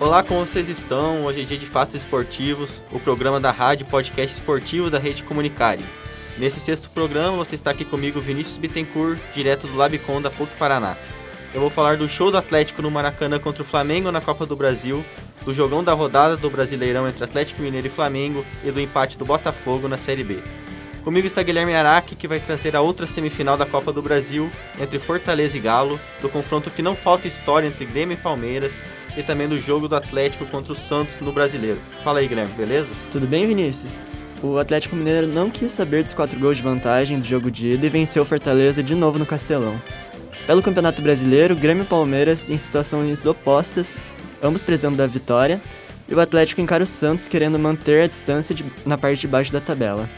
Olá, como vocês estão? Hoje é dia de Fatos Esportivos, o programa da rádio podcast esportivo da Rede Comunicare. Nesse sexto programa, você está aqui comigo, Vinícius Bittencourt, direto do Labicon da PUC Paraná. Eu vou falar do show do Atlético no Maracanã contra o Flamengo na Copa do Brasil, do jogão da rodada do Brasileirão entre Atlético Mineiro e Flamengo e do empate do Botafogo na Série B. Comigo está Guilherme Araque, que vai trazer a outra semifinal da Copa do Brasil entre Fortaleza e Galo, do confronto que não falta história entre Grêmio e Palmeiras e também do jogo do Atlético contra o Santos no Brasileiro. Fala aí, Guilherme, beleza? Tudo bem, Vinícius? O Atlético Mineiro não quis saber dos quatro gols de vantagem do jogo de ida e venceu Fortaleza de novo no Castelão. Pelo Campeonato Brasileiro, Grêmio e Palmeiras em situações opostas, ambos precisando da vitória, e o Atlético encara o Santos querendo manter a distância de, na parte de baixo da tabela.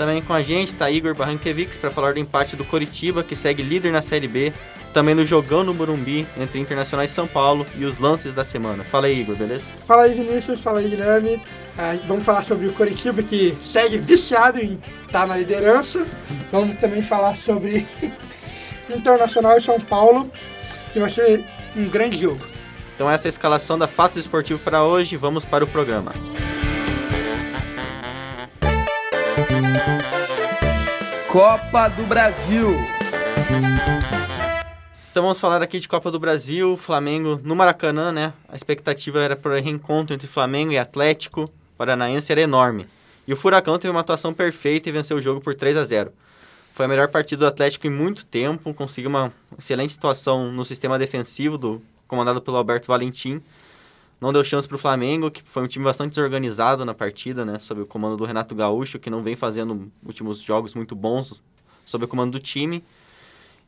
Também com a gente está Igor Barranquevics para falar do empate do Coritiba, que segue líder na Série B, também no jogão no Burumbi entre Internacional e São Paulo e os lances da semana. Fala aí, Igor, beleza? Fala aí, Vinícius. Fala aí, Guilherme. Ah, vamos falar sobre o Coritiba, que segue viciado em estar tá na liderança. Vamos também falar sobre Internacional e São Paulo, que vai ser um grande jogo. Então essa é a escalação da Fatos Esportivo para hoje. Vamos para o programa. Copa do Brasil. Então vamos falar aqui de Copa do Brasil, Flamengo no Maracanã, né? A expectativa era para o reencontro entre Flamengo e Atlético Paranaense era enorme. E o Furacão teve uma atuação perfeita e venceu o jogo por 3 a 0. Foi a melhor partida do Atlético em muito tempo, conseguiu uma excelente atuação no sistema defensivo do comandado pelo Alberto Valentim não deu chance para o Flamengo, que foi um time bastante desorganizado na partida, né? Sob o comando do Renato Gaúcho, que não vem fazendo últimos jogos muito bons sob o comando do time.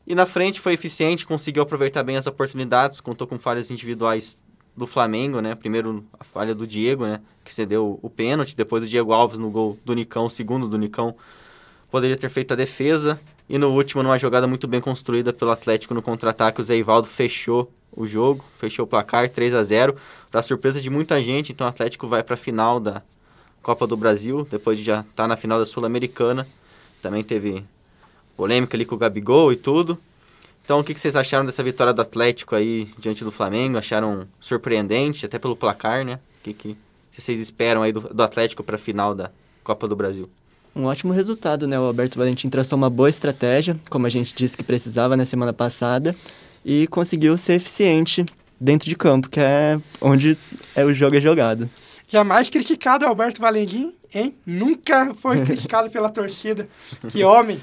E na frente foi eficiente, conseguiu aproveitar bem as oportunidades, contou com falhas individuais do Flamengo, né? Primeiro a falha do Diego, né? Que cedeu o pênalti, depois do Diego Alves no gol do Nicão, segundo do Nicão, poderia ter feito a defesa. E no último, numa jogada muito bem construída pelo Atlético no contra-ataque, o Zé Ivaldo fechou o jogo, fechou o placar 3 a 0 para surpresa de muita gente. Então o Atlético vai para a final da Copa do Brasil, depois de já estar tá na final da Sul-Americana. Também teve polêmica ali com o Gabigol e tudo. Então o que, que vocês acharam dessa vitória do Atlético aí diante do Flamengo? Acharam surpreendente, até pelo placar, né? O que, que vocês esperam aí do, do Atlético para a final da Copa do Brasil? Um ótimo resultado, né? O Alberto Valentim traçou uma boa estratégia, como a gente disse que precisava na semana passada e conseguiu ser eficiente dentro de campo, que é onde é o jogo é jogado. Jamais criticado Alberto Valentim, hein? Nunca foi criticado pela torcida. Que homem,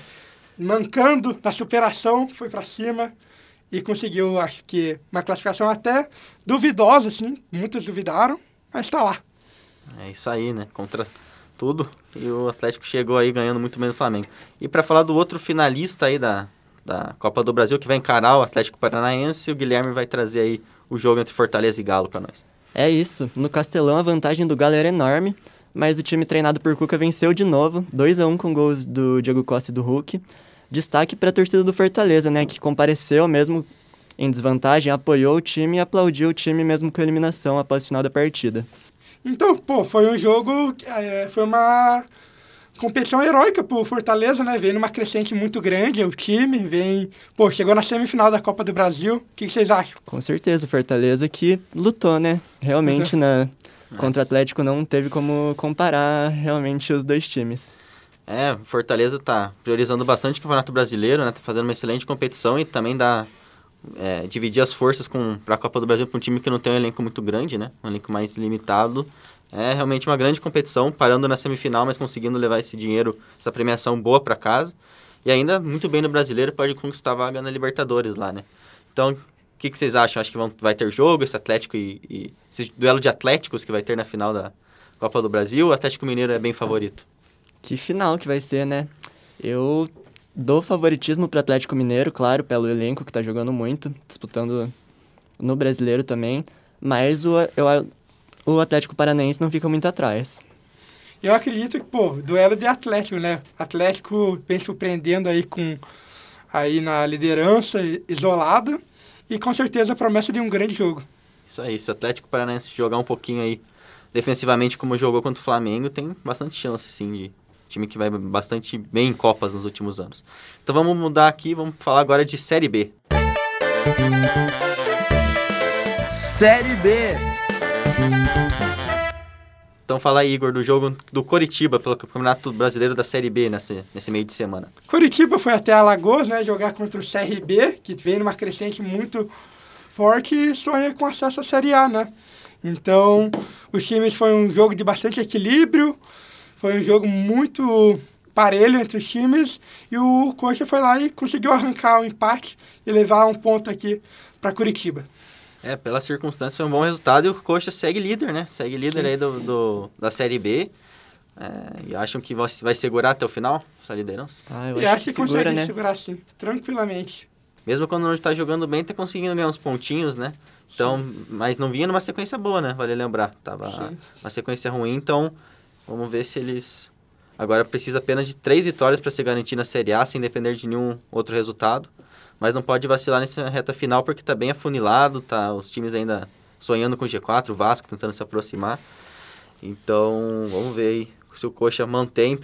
mancando na superação, foi para cima e conseguiu, acho que, uma classificação até duvidosa, assim. Muitos duvidaram, mas está lá. É isso aí, né? Contra tudo. E o Atlético chegou aí ganhando muito menos do Flamengo. E para falar do outro finalista aí da, da Copa do Brasil, que vai encarar o Atlético Paranaense. O Guilherme vai trazer aí o jogo entre Fortaleza e Galo para nós. É isso. No Castelão, a vantagem do Galo era enorme, mas o time treinado por Cuca venceu de novo, 2 a 1 com gols do Diego Costa e do Hulk. Destaque para a torcida do Fortaleza, né, que compareceu mesmo em desvantagem, apoiou o time e aplaudiu o time mesmo com a eliminação após o final da partida. Então, pô, foi um jogo, é, foi uma competição heróica pro Fortaleza, né? Vem numa crescente muito grande, o time vem... Pô, chegou na semifinal da Copa do Brasil. O que, que vocês acham? Com certeza, o Fortaleza que lutou, né? Realmente, na, contra o Atlético não teve como comparar realmente os dois times. É, Fortaleza tá priorizando bastante o Campeonato Brasileiro, né? Tá fazendo uma excelente competição e também dá... É, dividir as forças para a Copa do Brasil para um time que não tem um elenco muito grande, né? Um elenco mais limitado é realmente uma grande competição, parando na semifinal, mas conseguindo levar esse dinheiro, essa premiação boa para casa. E ainda muito bem no brasileiro, pode conquistar a vaga na Libertadores lá, né? Então, o que, que, vocês acham? Acho que vão, vai ter jogo, esse Atlético e, e, esse duelo de Atléticos que vai ter na final da Copa do Brasil. O Atlético Mineiro é bem favorito. Que final que vai ser, né? Eu dou favoritismo para Atlético Mineiro, claro, pelo elenco que está jogando muito, disputando no brasileiro também. Mas o, eu o Atlético Paranaense não fica muito atrás. Eu acredito que, pô, duelo de Atlético, né? Atlético vem surpreendendo aí com aí na liderança isolada e com certeza a promessa de um grande jogo. Isso aí, se o Atlético Paranaense jogar um pouquinho aí defensivamente como jogou contra o Flamengo, tem bastante chance sim de time que vai bastante bem em copas nos últimos anos. Então vamos mudar aqui, vamos falar agora de Série B. Série B. Então fala aí, Igor, do jogo do Coritiba pelo Campeonato Brasileiro da Série B nesse, nesse meio de semana. Curitiba foi até Alagoas, né, jogar contra o CRB, que vem numa crescente muito forte e sonha com acesso à Série A, né? Então, os times foi um jogo de bastante equilíbrio, foi um jogo muito parelho entre os times e o Coxa foi lá e conseguiu arrancar o empate e levar um ponto aqui para Curitiba. É, pela circunstância foi um bom resultado e o Coxa segue líder, né? Segue líder Sim. aí do, do- da Série B. É, e acham que vai, vai segurar até o final essa liderança? Ah, eu E acho que, segura, consegue né? segurar sim, tranquilamente. Mesmo quando não está jogando bem, tá conseguindo ganhar uns pontinhos, né? Então, mas não vinha numa sequência boa, né? Vale lembrar. Tava Sim. uma sequência ruim, então vamos ver se eles. Agora precisa apenas de três vitórias para se garantir na Série A, sem depender de nenhum outro resultado. Mas não pode vacilar nessa reta final porque tá bem afunilado, tá os times ainda sonhando com o G4, o Vasco tentando se aproximar. Então, vamos ver aí se o Coxa mantém.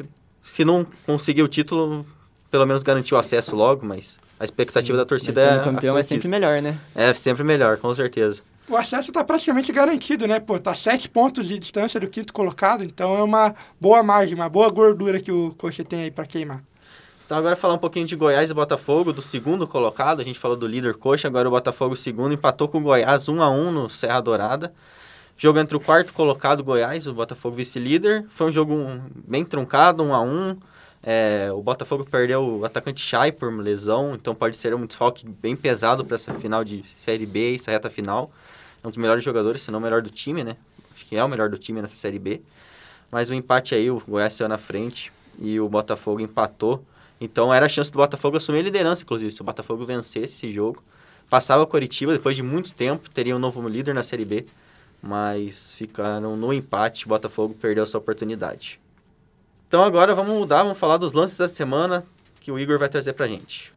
Se não conseguir o título, pelo menos garantir o acesso logo, mas a expectativa Sim, da torcida é. campeão é sempre melhor, né? É sempre melhor, com certeza. O acesso está praticamente garantido, né? Pô, tá sete pontos de distância do quinto colocado, então é uma boa margem, uma boa gordura que o Coxa tem aí para queimar. Então agora falar um pouquinho de Goiás e Botafogo, do segundo colocado, a gente falou do líder Coxa, agora o Botafogo segundo empatou com o Goiás 1 a 1 no Serra Dourada. Jogo entre o quarto colocado Goiás, o Botafogo vice-líder. Foi um jogo bem truncado, 1 a 1 É, o Botafogo perdeu o atacante Chay por lesão, então pode ser um desfalque bem pesado para essa final de Série B, essa reta final. É um dos melhores jogadores, se não o melhor do time, né? Acho que é o melhor do time nessa Série B. Mas o empate aí, o Goiás saiu na frente e o Botafogo empatou. Então era a chance do Botafogo assumir a liderança, inclusive. Se o Botafogo vencesse esse jogo, passava o Coritiba depois de muito tempo, teria um novo líder na Série B. Mas ficaram no empate, o Botafogo perdeu sua oportunidade. Então agora vamos mudar, vamos falar dos lances da semana que o Igor vai trazer pra gente.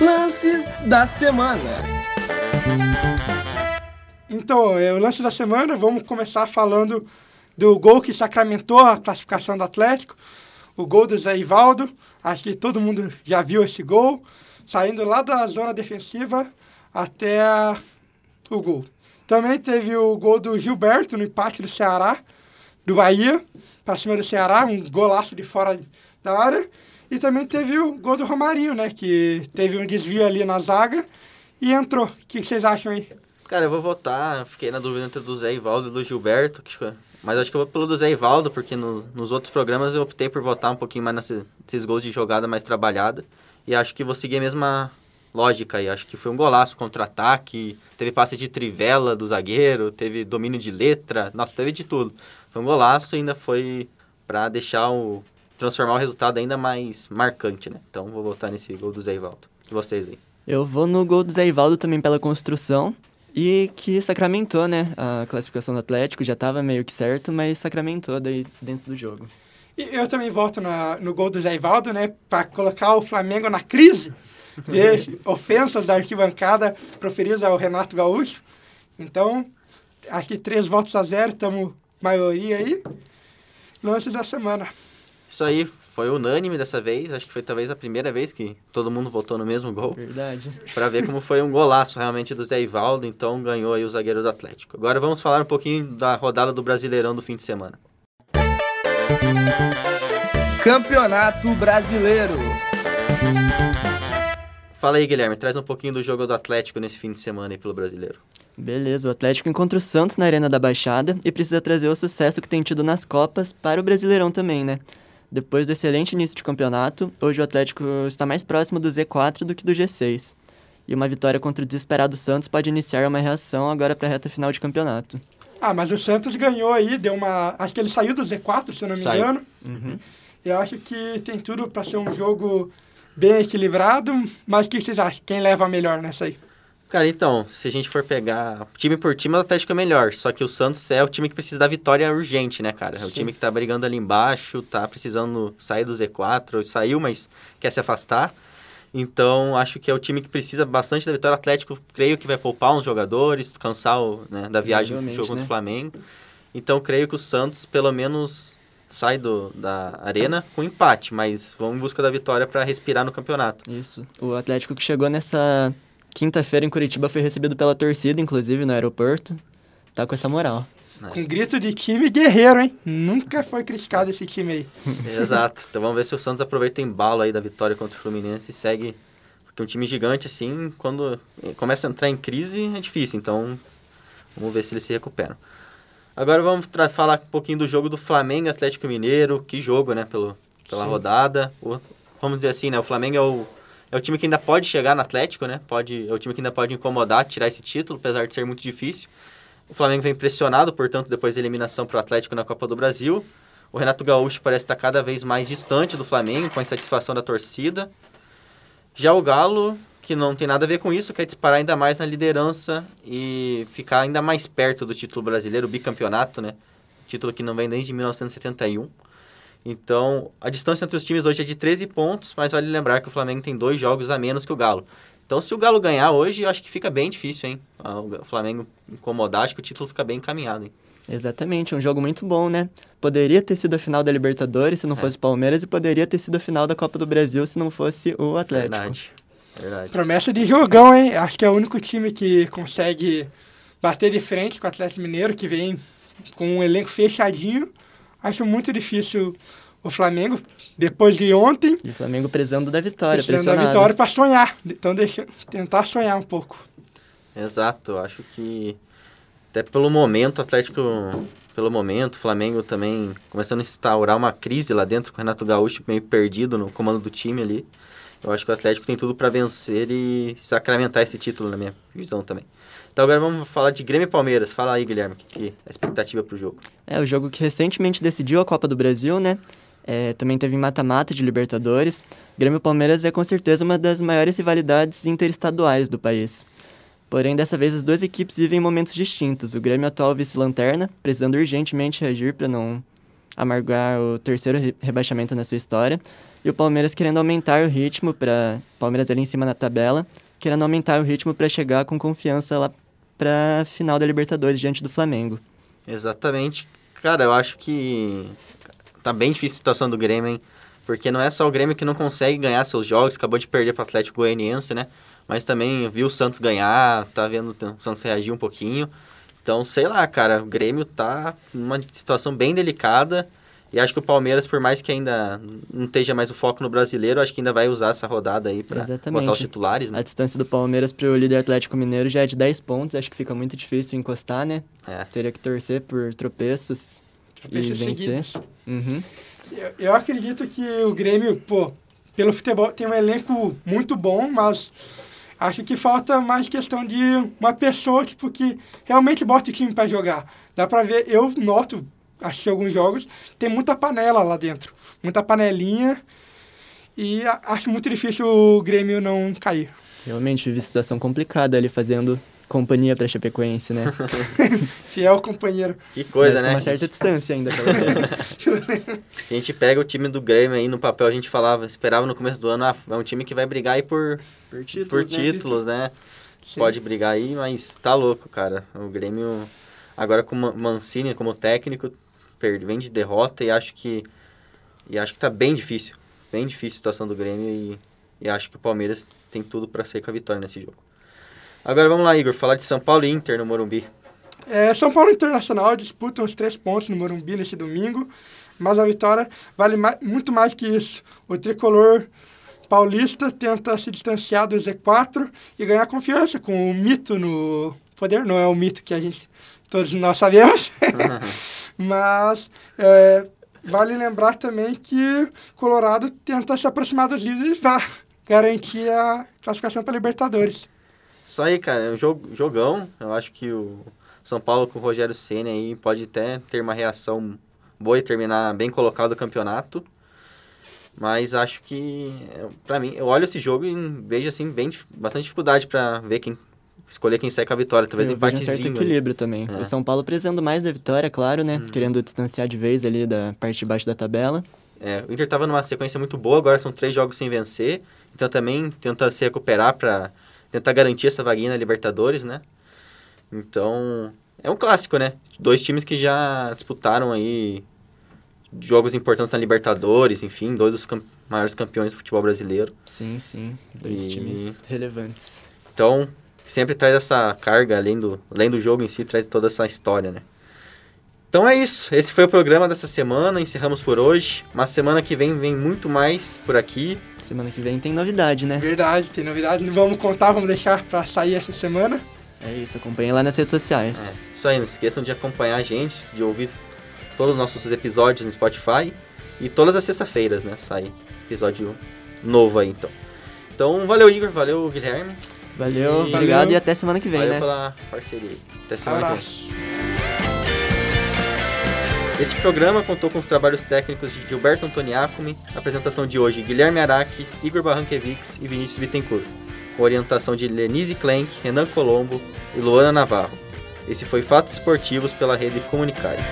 Lances da semana. Então, é o lance da semana, vamos começar falando do gol que sacramentou a classificação do Atlético, o gol do Zé Ivaldo. Acho que todo mundo já viu esse gol, saindo lá da zona defensiva até o gol. Também teve o gol do Gilberto no empate do Ceará, do Bahia, para cima do Ceará, um golaço de fora da área. E também teve o gol do Romarinho, né, que teve um desvio ali na zaga e entrou. O que vocês acham aí? Cara, eu vou votar, fiquei na dúvida entre o do Zé Ivaldo e do Gilberto, mas acho que eu vou pelo do Zé Ivaldo, porque no- nos outros programas eu optei por votar um pouquinho mais nesse- nesses gols de jogada mais trabalhada. E acho que vou seguir a mesma lógica aí. Acho que foi um golaço, contra-ataque, teve passe de trivela do zagueiro, teve domínio de letra, nossa, teve de tudo. Foi um golaço e ainda foi pra deixar o... transformar o resultado ainda mais marcante, né? Então vou votar nesse gol do Zé Ivaldo. E vocês aí? Eu vou no gol do Zé Ivaldo também pela construção. E que sacramentou, né? A classificação do Atlético já tava meio que certo, mas sacramentou daí dentro do jogo. E eu também voto na- no gol do Zé Ivaldo, né? Para colocar o Flamengo na crise. Ver ofensas da arquibancada proferidas ao Renato Gaúcho. Então, acho que três votos a zero, estamos maioria aí. Lances da semana. Isso aí foi unânime dessa vez. Acho que foi talvez a primeira vez que todo mundo votou no mesmo gol. Verdade. Pra ver como foi um golaço realmente do Zé Ivaldo. Então ganhou aí o zagueiro do Atlético. Agora vamos falar um pouquinho da rodada do Brasileirão do fim de semana. Campeonato Brasileiro. Fala aí, Guilherme. Traz um pouquinho do jogo do Atlético nesse fim de semana aí pelo Brasileiro. Beleza, o Atlético encontra o Santos na Arena da Baixada e precisa trazer o sucesso que tem tido nas Copas para o Brasileirão também, né? Depois do excelente início de campeonato, hoje o Atlético está mais próximo do Z4 do que do G6. E uma vitória contra o desesperado Santos pode iniciar uma reação agora para a reta final de campeonato. Ah, mas o Santos ganhou aí, deu uma. Acho que ele saiu do Z4, se eu não me Saiu. engano. Eu acho que tem tudo para ser um jogo bem equilibrado. Mas o que vocês acham? Quem leva a melhor nessa aí? Cara, então, se a gente for pegar time por time, o Atlético é melhor. Só que o Santos é o time que precisa da vitória urgente, né, cara? É o Sim. time que tá brigando ali embaixo, tá precisando sair do Z4, saiu, mas quer se afastar. Então, acho que é o time que precisa bastante da vitória. O Atlético, creio que vai poupar uns jogadores, descansar o, né, da viagem do jogo contra né? o Flamengo. Então, creio que o Santos, pelo menos, sai do, da arena com empate, mas vão em busca da vitória para respirar no campeonato. Isso. O Atlético que chegou nessa Quinta-feira em Curitiba foi recebido pela torcida, inclusive no aeroporto. Tá com essa moral. Com grito de time guerreiro, hein? Nunca foi criticado esse time aí. Exato. Então vamos ver se o Santos aproveita o embalo aí da vitória contra o Fluminense e segue. Porque um time gigante, assim, quando começa a entrar em crise, é difícil. Então vamos ver se eles se recuperam. Agora vamos falar um pouquinho do jogo do Flamengo Atlético Mineiro. Que jogo, né? Pelo, pela Sim. rodada. O, vamos dizer assim, né? O Flamengo é o, é o time que ainda pode chegar no Atlético, né? Pode, é o time que ainda pode incomodar, tirar esse título, apesar de ser muito difícil. O Flamengo vem pressionado, portanto, depois da eliminação para o Atlético na Copa do Brasil. O Renato Gaúcho parece estar cada vez mais distante do Flamengo, com a insatisfação da torcida. Já o Galo, que não tem nada a ver com isso, quer disparar ainda mais na liderança e ficar ainda mais perto do título brasileiro, o bicampeonato, né? Título que não vem desde 1971. Então, a distância entre os times hoje é de 13 pontos, mas vale lembrar que o Flamengo tem dois jogos a menos que o Galo. Então, se o Galo ganhar hoje, eu acho que fica bem difícil, hein? Ah, O Flamengo incomodar, acho que o título fica bem encaminhado, hein? Exatamente, um jogo muito bom, né? Poderia ter sido a final da Libertadores se não É. fosse Palmeiras e poderia ter sido a final da Copa do Brasil se não fosse o Atlético. Verdade. Verdade. Promessa de jogão, hein? Acho que é o único time que consegue bater de frente com o Atlético Mineiro, que vem com um elenco fechadinho. Acho muito difícil o Flamengo, depois de ontem, E o Flamengo precisando da vitória, precisando da vitória para sonhar. Então, deixa, tentar sonhar um pouco. Exato, acho que até pelo momento, o Atlético, pelo momento, o Flamengo também começando a instaurar uma crise lá dentro, com o Renato Gaúcho meio perdido no comando do time ali. Eu acho que o Atlético tem tudo para vencer e sacramentar esse título, na minha visão também. Então agora vamos falar de Grêmio e Palmeiras. Fala aí, Guilherme, o que, que é a expectativa pro jogo? É, o jogo que recentemente decidiu a Copa do Brasil, né? É, também teve mata-mata de Libertadores. Grêmio e Palmeiras é com certeza uma das maiores rivalidades interestaduais do país. Porém, dessa vez as duas equipes vivem momentos distintos. O Grêmio atual vice-lanterna, precisando urgentemente reagir para não amargar o terceiro re- rebaixamento na sua história. E o Palmeiras querendo aumentar o ritmo para Palmeiras ali em cima na tabela, querendo aumentar o ritmo para chegar com confiança lá para final da Libertadores diante do Flamengo. Exatamente. Cara, eu acho que tá bem difícil a situação do Grêmio, hein? Porque não é só o Grêmio que não consegue ganhar seus jogos, acabou de perder para o Atlético Goianiense, né? Mas também viu o Santos ganhar, tá vendo o Santos reagir um pouquinho. Então, sei lá, cara, o Grêmio tá numa situação bem delicada. E acho que o Palmeiras, por mais que ainda não esteja mais o foco no brasileiro, acho que ainda vai usar essa rodada aí pra Exatamente. botar os titulares, né? A distância do Palmeiras pro líder Atlético Mineiro já é de 10 pontos, acho que fica muito difícil encostar, né? É. Teria que torcer por tropeços e vencer. Uhum. Eu, eu acredito que o Grêmio, pô, pelo futebol tem um elenco muito bom, mas acho que falta mais questão de uma pessoa tipo, que realmente bota o time para jogar. Dá para ver, eu noto, assisti alguns jogos, tem muita panela lá dentro, muita panelinha e a- acho muito difícil o Grêmio não cair. Realmente vive situação complicada ali fazendo companhia pra Chapecoense, né? Fiel companheiro. Que coisa, Mas né? com uma certa distância ainda, pelo menos. A gente pega o time do Grêmio aí no papel, a gente falava, esperava no começo do ano, ah, é um time que vai brigar aí por, por por títulos, né? Sim. Pode brigar aí, mas tá louco, cara. O Grêmio, agora com o Mancini como técnico, perde, vem de derrota e acho que e acho que tá bem difícil. Bem difícil a situação do Grêmio e, e acho que o Palmeiras tem tudo pra sair com a vitória nesse jogo. Agora vamos lá, Igor, falar de São Paulo e Inter no Morumbi. É, São Paulo Internacional disputam os três pontos no Morumbi neste domingo, mas a vitória vale muito mais que isso. O tricolor paulista tenta se distanciar do Z4 e ganhar confiança com o mito no poder. Não é o mito que a gente todos nós sabemos, mas é, vale lembrar também que Colorado tenta se aproximar dos líderes para garantir a classificação para Libertadores. Isso aí, cara, é um jogão. Eu acho que o São Paulo com o Rogério Ceni aí pode até ter uma reação boa e terminar bem colocado o campeonato. Mas acho que, é, pra mim, eu olho esse jogo e vejo, assim, bem, bastante dificuldade pra ver quem, escolher quem sai com a vitória. Talvez um vejo um certo empatezinho. ali. equilíbrio também. É. O São Paulo precisando mais da vitória, claro, né? Querendo distanciar de vez ali da parte de baixo da tabela. É, o Inter tava numa sequência muito boa, agora são três jogos sem vencer. Então também tenta se recuperar pra tentar garantir essa vaguinha na Libertadores, né? Então, é um clássico, né? Dois times que já disputaram aí jogos importantes na Libertadores, enfim, dois dos maiores campeões do futebol brasileiro. Sim, sim. Dois E- times relevantes. Então, sempre traz essa carga, além do, além do jogo em si, traz toda essa história, né? Então é isso. Esse foi o programa dessa semana. Encerramos por hoje. Mas semana que vem vem muito mais por aqui. Semana que vem tem novidade, né? Verdade, tem novidade. Não vamos contar, vamos deixar pra sair essa semana. É isso, acompanhem lá nas redes sociais. É, isso aí, não esqueçam de acompanhar a gente, de ouvir todos os nossos episódios no Spotify. E todas as sextas-feiras, né? Sai episódio novo aí, então. Então, valeu, Igor. Valeu, Guilherme. Valeu, E- obrigado Valeu. e até semana que vem, valeu né? pela parceria. Até semana que vem. Abraço. Este programa contou com os trabalhos técnicos de Gilberto Antoniacomi, apresentação de hoje Guilherme Araque, Igor Barranquevics e Vinícius Bittencourt, com orientação de Lenise Klenk, Renan Colombo e Luana Navarro. Esse foi Fatos Esportivos pela Rede Comunicária.